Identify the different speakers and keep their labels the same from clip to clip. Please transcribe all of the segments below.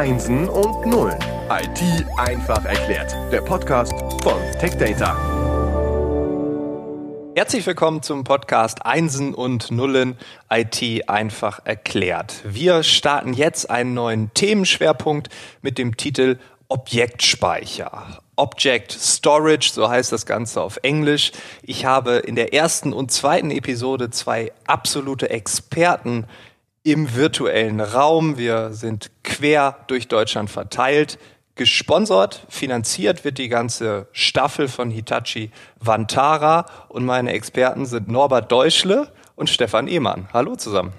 Speaker 1: Einsen und Nullen. IT einfach erklärt. Der Podcast von TechData.
Speaker 2: Herzlich willkommen zum Podcast Einsen und Nullen IT einfach erklärt. Wir starten jetzt einen neuen Themenschwerpunkt mit dem Titel Objektspeicher. Object Storage, so heißt das Ganze auf Englisch. Ich habe in der ersten und zweiten Episode zwei absolute Experten im virtuellen Raum. Wir sind quer durch Deutschland verteilt. Gesponsert, finanziert wird die ganze Staffel von Hitachi Vantara und meine Experten sind Norbert Deutschle und Stefan Ehmann. Hallo zusammen.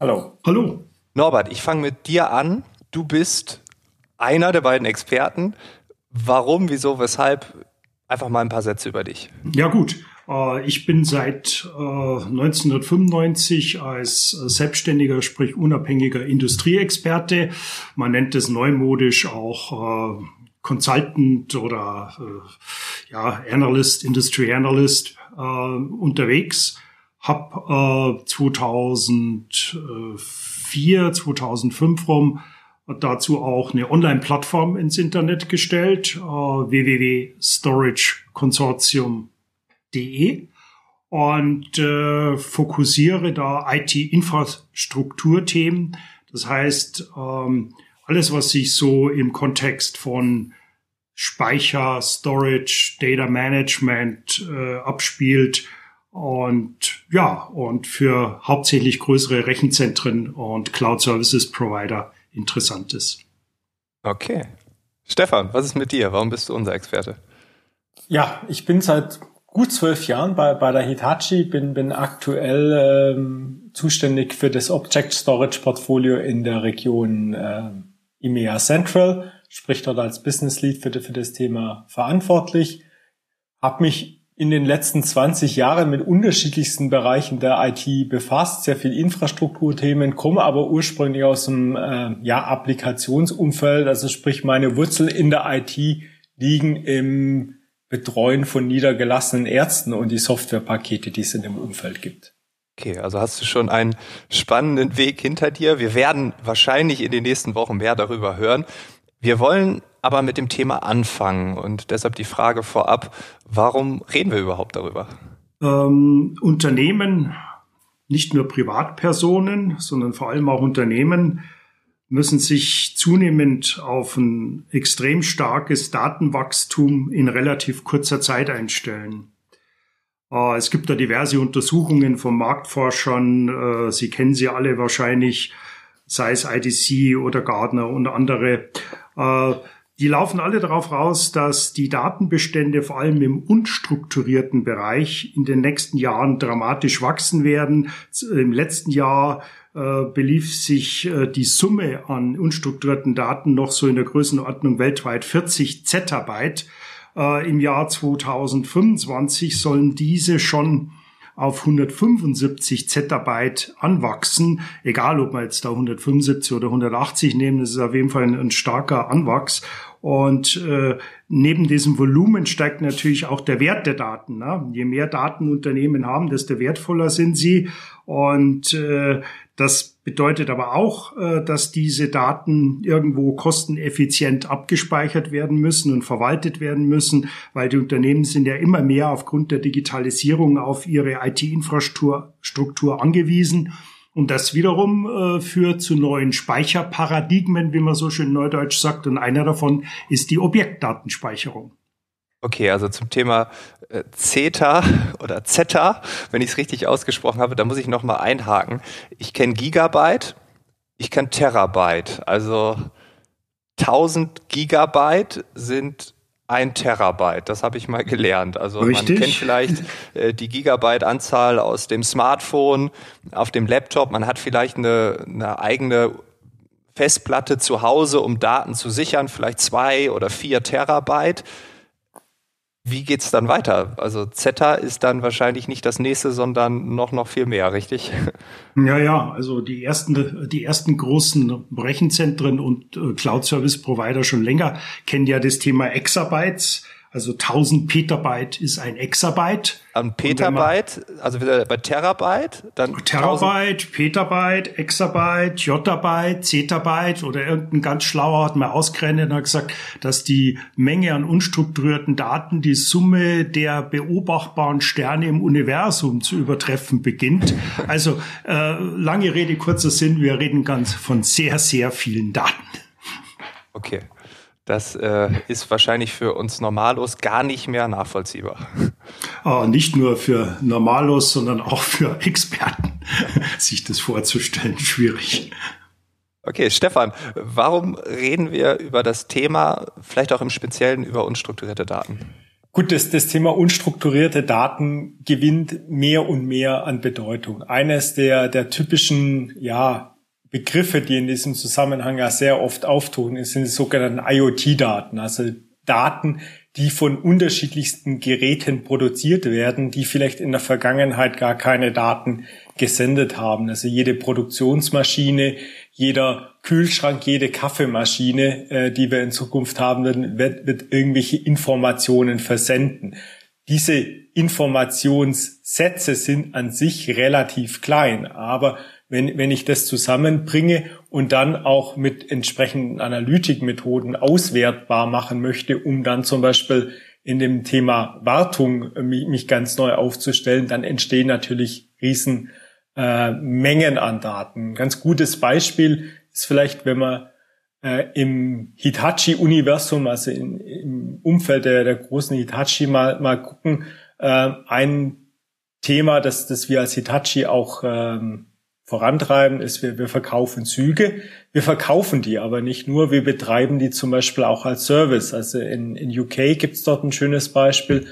Speaker 3: Hallo. Hallo.
Speaker 2: Norbert, ich fange mit dir an. Du bist einer der beiden Experten. Warum, wieso, weshalb? Einfach mal ein paar Sätze über dich.
Speaker 3: Ja gut, ich bin seit 1995 äh, als selbstständiger, sprich unabhängiger Industrieexperte, man nennt es neumodisch auch äh, Consultant oder ja, Analyst, Industry Analyst unterwegs. Hab 2004, 2005 rum dazu auch eine Online-Plattform ins Internet gestellt, äh, www.storageconsortium.de und äh, fokussiere da IT-Infrastrukturthemen. Das heißt, ähm, alles, was sich so im Kontext von Speicher, Storage, Data Management äh, abspielt und ja, und für hauptsächlich größere Rechenzentren und Cloud Services Provider interessant ist.
Speaker 2: Okay. Stefan, was ist mit dir? Warum bist du unser Experte?
Speaker 4: Ja, ich bin seit gut zwölf Jahren bei, bei der Hitachi, bin, bin aktuell ähm, zuständig für das Object Storage Portfolio in der Region äh, EMEA Central, sprich dort als Business Lead für, für das Thema verantwortlich. Hab mich in den letzten 20 Jahren mit unterschiedlichsten Bereichen der IT befasst, sehr viel Infrastrukturthemen, komme aber ursprünglich aus dem äh, ja, Applikationsumfeld, also sprich meine Wurzeln in der IT liegen im Betreuen von niedergelassenen Ärzten und die Softwarepakete, die es in dem Umfeld gibt.
Speaker 2: Okay, also hast du schon einen spannenden Weg hinter dir. Wir werden wahrscheinlich in den nächsten Wochen mehr darüber hören. Wir wollen aber mit dem Thema anfangen und deshalb die Frage vorab, warum reden wir überhaupt darüber?
Speaker 3: Ähm, Unternehmen, nicht nur Privatpersonen, sondern vor allem auch Unternehmen müssen sich zunehmend auf ein extrem starkes Datenwachstum in relativ kurzer Zeit einstellen. Äh, es gibt da diverse Untersuchungen von Marktforschern, äh, Sie kennen sie alle wahrscheinlich, sei es IDC oder Gardner und andere. Äh, die laufen alle darauf raus, dass die Datenbestände vor allem im unstrukturierten Bereich in den nächsten Jahren dramatisch wachsen werden. Im letzten Jahr belief sich äh, die Summe an unstrukturierten Daten noch so in der Größenordnung weltweit 40 Zettabyte. Äh, Im Jahr 2025 sollen diese schon auf 175 Zettabyte anwachsen. Egal, ob man jetzt da 175 oder 180 nehmen, das ist auf jeden Fall ein, ein starker Anwachs. Und äh, neben diesem Volumen steigt natürlich auch der Wert der Daten. Ne? Je mehr Daten Unternehmen haben, desto wertvoller sind sie. Und äh, das bedeutet aber auch, äh, dass diese Daten irgendwo kosteneffizient abgespeichert werden müssen und verwaltet werden müssen, weil die Unternehmen sind ja immer mehr aufgrund der Digitalisierung auf ihre IT-Infrastruktur angewiesen. Und das wiederum äh, führt zu neuen Speicherparadigmen, wie man so schön neudeutsch sagt. Und einer davon ist die Objektdatenspeicherung.
Speaker 2: Okay, also zum Thema äh, Zeta oder Zeta, wenn ich es richtig ausgesprochen habe, da muss ich nochmal einhaken. Ich kenne Gigabyte, ich kenne Terabyte. Also 1000 Gigabyte sind ein Terabyte, das habe ich mal gelernt. Also Richtig. man kennt vielleicht äh, die Gigabyte-Anzahl aus dem Smartphone, auf dem Laptop. Man hat vielleicht eine, eine eigene Festplatte zu Hause, um Daten zu sichern, vielleicht zwei oder vier Terabyte. Wie geht's dann weiter? Also Zeta ist dann wahrscheinlich nicht das nächste, sondern noch noch viel mehr, richtig?
Speaker 3: Ja, ja. Also die ersten die ersten großen Rechenzentren und äh, Cloud Service Provider schon länger kennen ja das Thema Exabytes. Also 1000 Petabyte ist ein Exabyte.
Speaker 2: Ein Petabyte, also wieder bei Terabyte, dann
Speaker 3: Terabyte, 1000. Petabyte, Exabyte, Jottabyte, Zetabyte oder irgendein ganz schlauer hat mal ausgerechnet und hat gesagt, dass die Menge an unstrukturierten Daten die Summe der beobachtbaren Sterne im Universum zu übertreffen beginnt. Also äh, lange Rede, kurzer Sinn, wir reden ganz von sehr, sehr vielen Daten.
Speaker 2: Okay. Das äh, ist wahrscheinlich für uns Normalos gar nicht mehr nachvollziehbar.
Speaker 3: Oh, nicht nur für Normalos, sondern auch für Experten, sich das vorzustellen, schwierig.
Speaker 2: Okay, Stefan, warum reden wir über das Thema, vielleicht auch im Speziellen über unstrukturierte Daten?
Speaker 4: Gut, das, das Thema unstrukturierte Daten gewinnt mehr und mehr an Bedeutung. Eines der, der typischen, ja, Begriffe, die in diesem Zusammenhang ja sehr oft auftauchen, sind die sogenannten IoT-Daten, also Daten, die von unterschiedlichsten Geräten produziert werden, die vielleicht in der Vergangenheit gar keine Daten gesendet haben. Also jede Produktionsmaschine, jeder Kühlschrank, jede Kaffeemaschine, äh, die wir in Zukunft haben werden, wird, wird irgendwelche Informationen versenden. Diese Informationssätze sind an sich relativ klein, aber wenn, wenn ich das zusammenbringe und dann auch mit entsprechenden Analytikmethoden auswertbar machen möchte, um dann zum Beispiel in dem Thema Wartung mich ganz neu aufzustellen, dann entstehen natürlich riesen äh, Mengen an Daten. Ein ganz gutes Beispiel ist vielleicht, wenn man äh, im Hitachi-Universum, also in, im Umfeld der, der großen Hitachi mal, mal gucken, äh, ein Thema, das, das wir als Hitachi auch ähm, vorantreiben, ist, wir, wir verkaufen Züge. Wir verkaufen die aber nicht nur, wir betreiben die zum Beispiel auch als Service. Also in, in UK gibt's dort ein schönes Beispiel,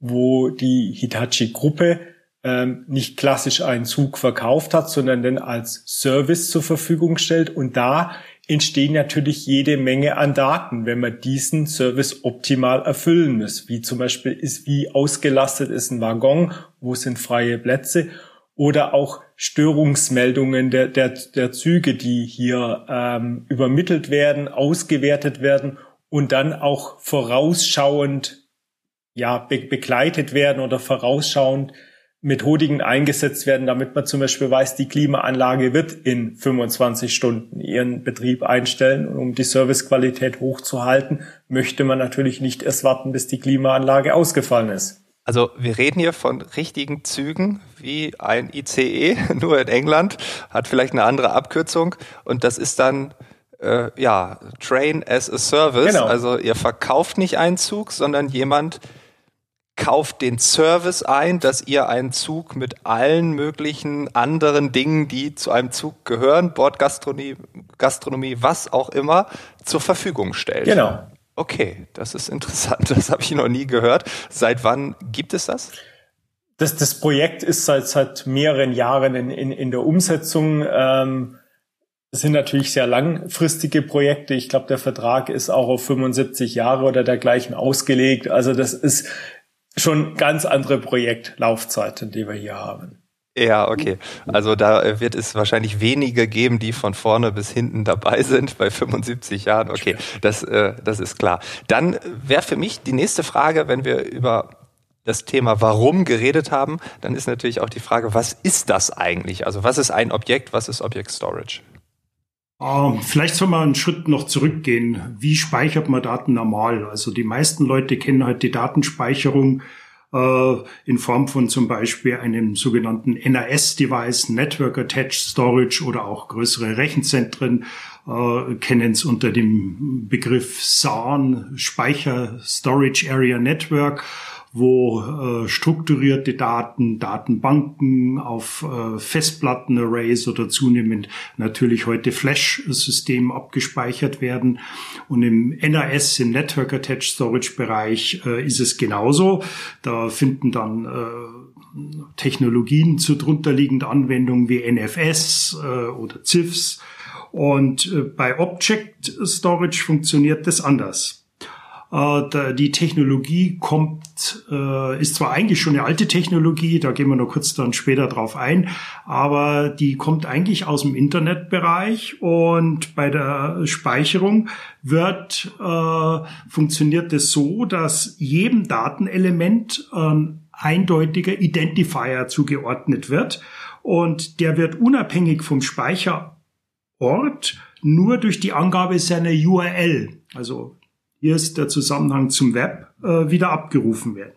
Speaker 4: wo die Hitachi-Gruppe ähm, nicht klassisch einen Zug verkauft hat, sondern den als Service zur Verfügung stellt. Und da entstehen natürlich jede Menge an Daten, wenn man diesen Service optimal erfüllen muss. Wie zum Beispiel ist, wie ausgelastet ist ein Waggon, wo sind freie Plätze oder auch Störungsmeldungen der, der, der Züge, die hier ähm, übermittelt werden, ausgewertet werden und dann auch vorausschauend ja, be begleitet werden oder vorausschauend Methodiken eingesetzt werden, damit man zum Beispiel weiß, die Klimaanlage wird in 25 Stunden ihren Betrieb einstellen. Und um die Servicequalität hochzuhalten, möchte man natürlich nicht erst warten, bis die Klimaanlage ausgefallen ist.
Speaker 2: Also wir reden hier von richtigen Zügen wie ein ICE, nur in England, hat vielleicht eine andere Abkürzung und das ist dann äh, ja Train as a Service. Genau. Also ihr verkauft nicht einen Zug, sondern jemand kauft den Service ein, dass ihr einen Zug mit allen möglichen anderen Dingen, die zu einem Zug gehören, Bordgastronomie, Gastronomie, was auch immer, zur Verfügung stellt.
Speaker 4: Genau.
Speaker 2: Okay, das ist interessant. Das habe ich noch nie gehört. Seit wann gibt es das?
Speaker 4: Das, das Projekt ist seit, seit mehreren Jahren in, in, in der Umsetzung. Ähm, das sind natürlich sehr langfristige Projekte. Ich glaube, der Vertrag ist auch auf 75 Jahre oder dergleichen ausgelegt. Also das ist schon ganz andere Projektlaufzeiten, die wir hier haben.
Speaker 2: Ja, okay. Also da äh, wird es wahrscheinlich wenige geben, die von vorne bis hinten dabei sind bei 75 Jahren. Okay, das, äh, das ist klar. Dann wäre für mich die nächste Frage, wenn wir über das Thema Warum geredet haben, dann ist natürlich auch die Frage, was ist das eigentlich? Also was ist ein Objekt, was ist Object Storage?
Speaker 3: Ähm, vielleicht soll man einen Schritt noch zurückgehen. Wie speichert man Daten normal? Also die meisten Leute kennen halt die Datenspeicherung äh, in Form von zum Beispiel einem sogenannten NAS-Device, Network Attached Storage oder auch größere Rechenzentren äh, kennen es unter dem Begriff SAN, Speicher Storage Area Network wo äh, strukturierte Daten, Datenbanken auf äh, Festplattenarrays oder zunehmend natürlich heute Flash-Systemen abgespeichert werden. Und im NAS, im Network Attached Storage Bereich, äh, ist es genauso. Da finden dann äh, Technologien zu drunterliegenden Anwendungen wie NFS äh, oder CIFS. Und äh, bei Object Storage funktioniert das anders. Äh, die Technologie kommt, äh, ist zwar eigentlich schon eine alte Technologie, da gehen wir noch kurz dann später drauf ein, aber die kommt eigentlich aus dem Internetbereich und bei der Speicherung wird, äh, funktioniert es so, dass jedem Datenelement ein eindeutiger Identifier zugeordnet wird und der wird unabhängig vom Speicherort nur durch die Angabe seiner URL, also hier ist der Zusammenhang zum Web, äh, wieder abgerufen werden.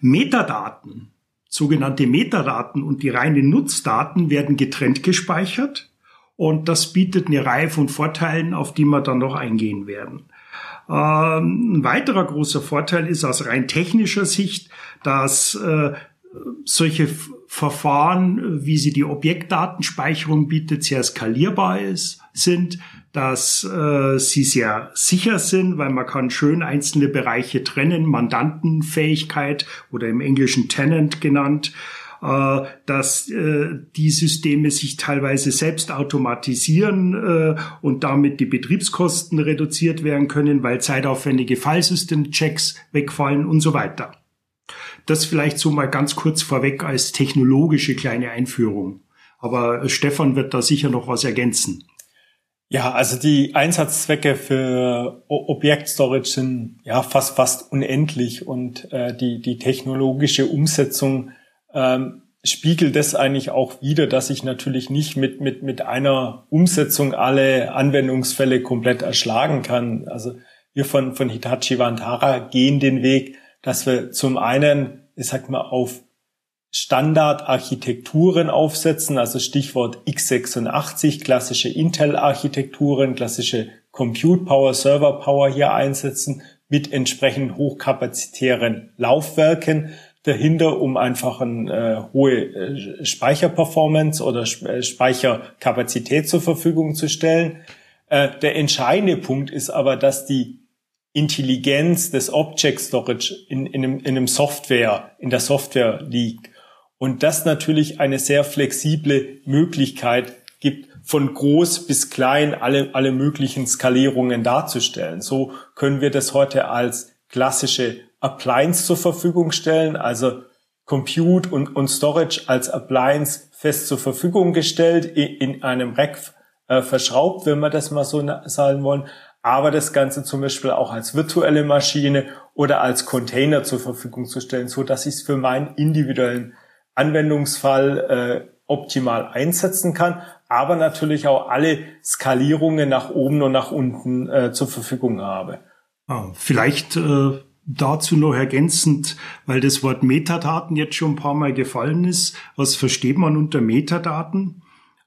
Speaker 3: Metadaten, sogenannte Metadaten und die reinen Nutzdaten werden getrennt gespeichert und das bietet eine Reihe von Vorteilen, auf die wir dann noch eingehen werden. Ähm, ein weiterer großer Vorteil ist aus rein technischer Sicht, dass äh, solche Verfahren, wie sie die Objektdatenspeicherung bietet, sehr skalierbar ist, sind dass äh, sie sehr sicher sind, weil man kann schön einzelne Bereiche trennen, Mandantenfähigkeit oder im Englischen Tenant genannt, äh, dass äh, die Systeme sich teilweise selbst automatisieren äh, und damit die Betriebskosten reduziert werden können, weil zeitaufwendige Filesystem-Checks wegfallen und so weiter. Das vielleicht so mal ganz kurz vorweg als technologische kleine Einführung. Aber Stefan wird da sicher noch was ergänzen.
Speaker 4: Ja, also die Einsatzzwecke für Objektstorage sind ja fast fast unendlich und äh, die die technologische Umsetzung ähm, spiegelt das eigentlich auch wieder, dass ich natürlich nicht mit mit mit einer Umsetzung alle Anwendungsfälle komplett erschlagen kann. Also wir von von Hitachi Vantara gehen den Weg, dass wir zum einen, ich sag mal, auf Standardarchitekturen aufsetzen, also Stichwort x86, klassische Intel-Architekturen, klassische Compute Power, Server Power hier einsetzen mit entsprechend hochkapazitären Laufwerken dahinter, um einfach eine äh, hohe äh, Speicherperformance oder äh, Speicherkapazität zur Verfügung zu stellen. Äh, der entscheidende Punkt ist aber, dass die Intelligenz des Object Storage in, in, einem, in einem Software, in der Software liegt und das natürlich eine sehr flexible Möglichkeit gibt, von groß bis klein alle, alle möglichen Skalierungen darzustellen. So können wir das heute als klassische Appliance zur Verfügung stellen, also Compute und, und Storage als Appliance fest zur Verfügung gestellt, in, einem Rack äh, verschraubt, wenn wir das mal so sagen wollen, aber das Ganze zum Beispiel auch als virtuelle Maschine oder als Container zur Verfügung zu stellen, so dass ich es für meinen individuellen Anwendungsfall äh, optimal einsetzen kann, aber natürlich auch alle Skalierungen nach oben und nach unten äh, zur Verfügung habe.
Speaker 3: Ah, vielleicht äh, dazu noch ergänzend, weil das Wort Metadaten jetzt schon ein paar Mal gefallen ist. Was versteht man unter Metadaten?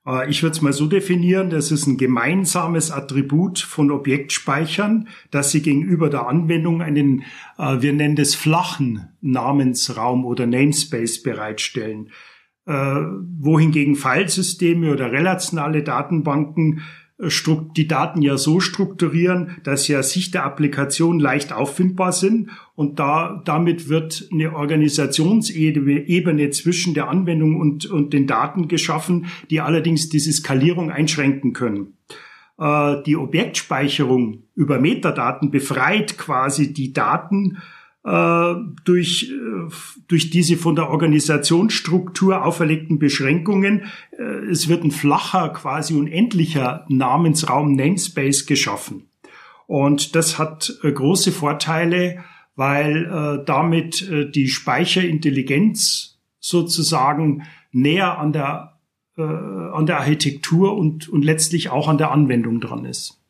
Speaker 3: Äh, ich würde es mal so definieren, das ist ein gemeinsames Attribut von Objektspeichern, dass sie gegenüber der Anwendung einen, äh, wir nennen das flachen Namensraum oder Namespace bereitstellen. Äh, wohingegen Filesysteme oder relationale Datenbanken die Daten ja so strukturieren, dass aus Sicht der Applikation leicht auffindbar sind und da, damit wird eine Organisationsebene zwischen der Anwendung und, und den Daten geschaffen, die allerdings diese Skalierung einschränken können. Äh, die Objektspeicherung über Metadaten befreit quasi die Daten durch, äh, durch diese von der Organisationsstruktur auferlegten Beschränkungen. Äh, es wird ein flacher, quasi unendlicher Namensraum, Namespace geschaffen. Und das hat große Vorteile, weil damit die Speicherintelligenz sozusagen näher an der, an der Architektur und, und letztlich auch an der Anwendung dran ist.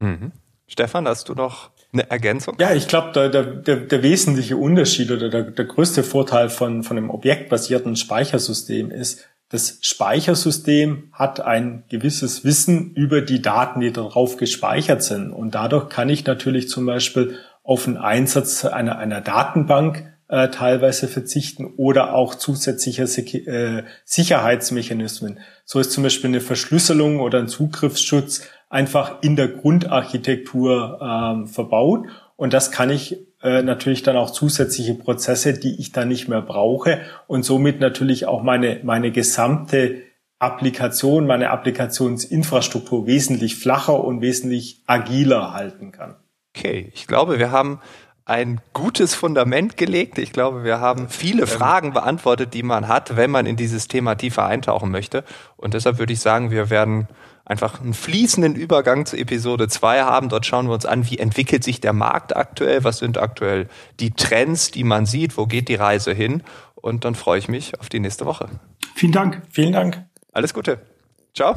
Speaker 2: Mhm. Stefan, hast du noch eine Ergänzung?
Speaker 4: Ja, ich glaube, der, der, der wesentliche Unterschied oder der, der größte Vorteil von, von einem objektbasierten Speichersystem ist, das Speichersystem hat ein gewisses Wissen über die Daten, die darauf gespeichert sind. Und dadurch kann ich natürlich zum Beispiel auf den Einsatz einer, einer Datenbank äh, teilweise verzichten oder auch zusätzliche äh, Sicherheitsmechanismen. So ist zum Beispiel eine Verschlüsselung oder ein Zugriffsschutz einfach in der Grundarchitektur ähm, verbaut. Und das kann ich äh, natürlich dann auch zusätzliche Prozesse, die ich dann nicht mehr brauche und somit natürlich auch meine, meine gesamte Applikation, meine Applikationsinfrastruktur wesentlich flacher und wesentlich agiler halten kann.
Speaker 2: Okay, ich glaube, wir haben ein gutes Fundament gelegt. Ich glaube, wir haben viele ähm. Fragen beantwortet, die man hat, wenn man in dieses Thema tiefer eintauchen möchte. Und deshalb würde ich sagen, wir werden einfach einen fließenden Übergang zu Episode 2 haben. Dort schauen wir uns an, wie entwickelt sich der Markt aktuell, was sind aktuell die Trends, die man sieht, wo geht die Reise hin. Und dann freue ich mich auf die nächste Woche.
Speaker 3: Vielen Dank.
Speaker 4: Vielen Dank.
Speaker 2: Alles Gute. Ciao.